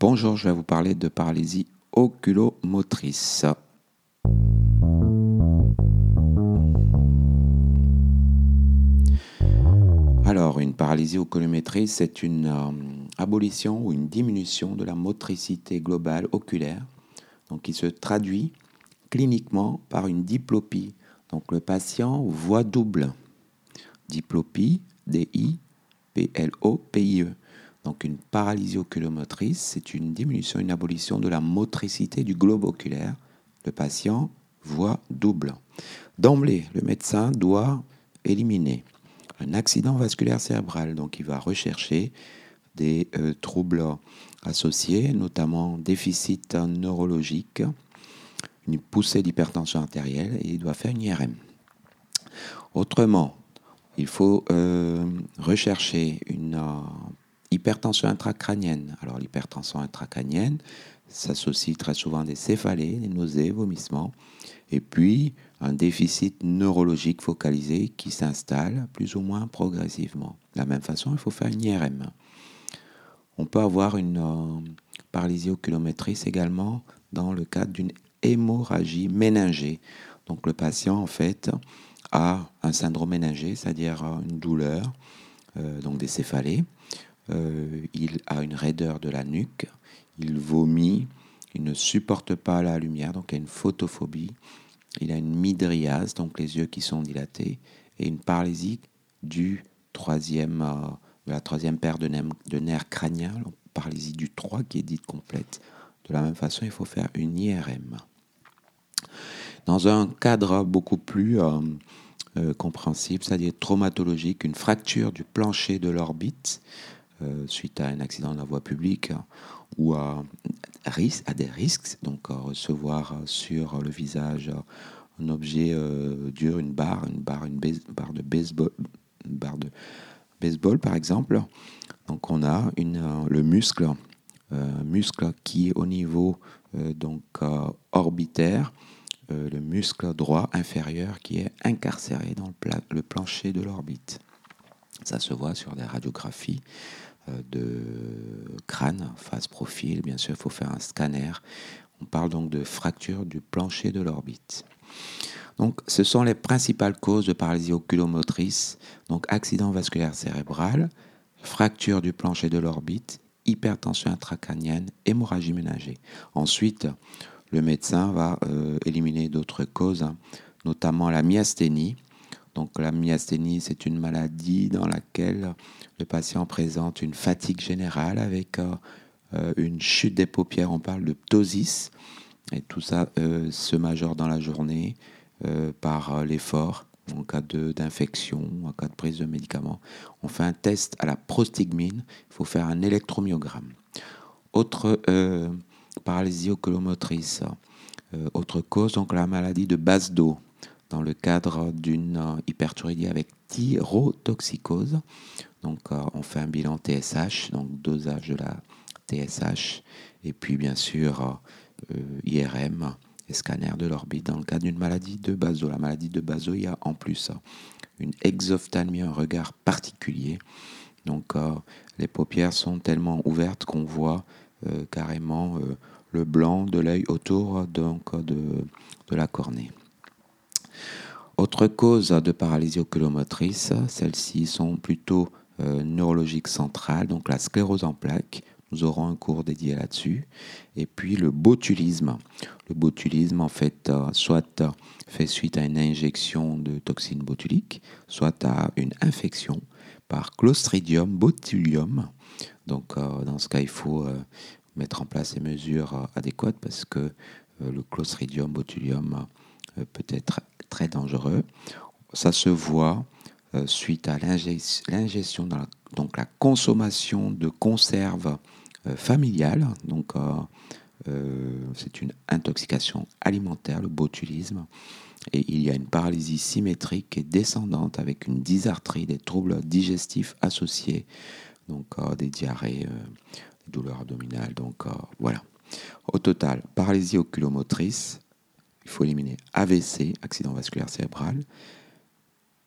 Bonjour, je vais vous parler de paralysie oculomotrice. Alors, une paralysie oculomotrice, c'est une euh, abolition ou une diminution de la motricité globale oculaire, donc qui se traduit cliniquement par une diplopie. Donc, le patient voit double. Diplopie, D-I-P-L-O-P-I-E. Donc une paralysie oculomotrice, c'est une diminution, une abolition de la motricité du globe oculaire. Le patient voit double. D'emblée, le médecin doit éliminer un accident vasculaire cérébral. Donc il va rechercher des euh, troubles associés, notamment déficit neurologique, une poussée d'hypertension artérielle et il doit faire une IRM. Autrement, il faut euh, rechercher une euh, hypertension intracrânienne. Alors l'hypertension intracrânienne s'associe très souvent à des céphalées, des nausées, vomissements, et puis un déficit neurologique focalisé qui s'installe plus ou moins progressivement. De la même façon, il faut faire une IRM. On peut avoir une euh, paralysie oculométrice également dans le cadre d'une hémorragie méningée. Donc le patient, en fait, a un syndrome méningé, c'est-à-dire une douleur, euh, donc des céphalées, euh, il a une raideur de la nuque, il vomit, il ne supporte pas la lumière, donc il a une photophobie, il a une midriase, donc les yeux qui sont dilatés, et une paralysie du troisième, euh, de la troisième paire de, nerfs, crâniens, paralysie du 3 qui est dite complète. De la même façon, il faut faire une IRM. Dans un cadre beaucoup plus euh, compréhensible, c'est-à-dire traumatologique, une fracture du plancher de l'orbite, suite à un accident de la voie publique ou à, à des risques, donc recevoir sur le visage un objet euh, dur, une barre, une barre, une de baseball, barre de baseball par exemple. Donc on a une, euh, le muscle, muscle qui est au niveau donc orbitaire, le muscle droit inférieur qui est incarcéré dans le plancher de l'orbite. Ça se voit sur des radiographies. Euh, de crâne, face profil, bien sûr, il faut faire un scanner. On parle donc de fracture du plancher de l'orbite. Donc, ce sont les principales causes de paralysie oculomotrice, donc accident vasculaire cérébral, fracture du plancher de l'orbite, hypertension intracrânienne, hémorragie ménagée. Ensuite, le médecin va euh, éliminer d'autres causes, hein, notamment la myasthénie, donc la myasthénie, c'est une maladie dans laquelle le patient présente une fatigue générale avec euh, euh, une chute des paupières. On parle de ptosis. Et tout ça euh, se majore dans la journée par l'effort en cas d'infection, en cas de prise de médicaments. On fait un test à la prostigmine. Il faut faire un électromyogramme. Autre paralysie oculomotrice. autre cause, donc la maladie de base d'eau dans le cadre d'une euh, hyperthyroïdie avec thyrotoxicose. Donc, euh, on fait un bilan TSH, donc dosage de la TSH, et puis bien sûr euh, IRM et scanner de l'orbite dans le cadre d'une maladie de Bazo. La maladie de Bazo, il y a en plus une exophthalmie, un regard particulier. Donc, les paupières sont tellement ouvertes qu'on voit carrément le blanc de l'œil autour donc, de la cornée. Autre cause de paralysie oculomotrice, celles-ci sont plutôt euh, neurologiques centrales, donc la sclérose en plaques. Nous aurons un cours dédié là-dessus. Et puis le botulisme. Le botulisme, en fait, euh, soit fait suite à une injection de toxine botulique, soit à une infection par Clostridium botulium. Donc, euh, dans ce cas, il faut mettre en place les mesures adéquates parce que le Clostridium botulium peut être très dangereux. Ça se voit euh, suite à l'ingestion, donc la consommation de conserves euh, familiales. Donc, euh, c'est une intoxication alimentaire, le botulisme. Et il y a une paralysie symétrique et descendante avec une dysarthrie, des troubles digestifs associés, donc des diarrhées, des douleurs abdominales. Donc voilà. Au total, paralysie oculomotrice, il faut éliminer AVC, accident vasculaire cérébral,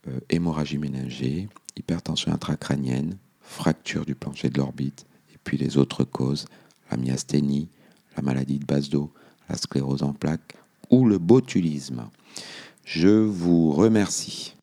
euh, hémorragie méningée, hypertension intracrânienne, fracture du plancher de l'orbite, et puis les autres causes, la myasthénie, la maladie de base d'eau, la sclérose en plaques ou le botulisme. Je vous remercie.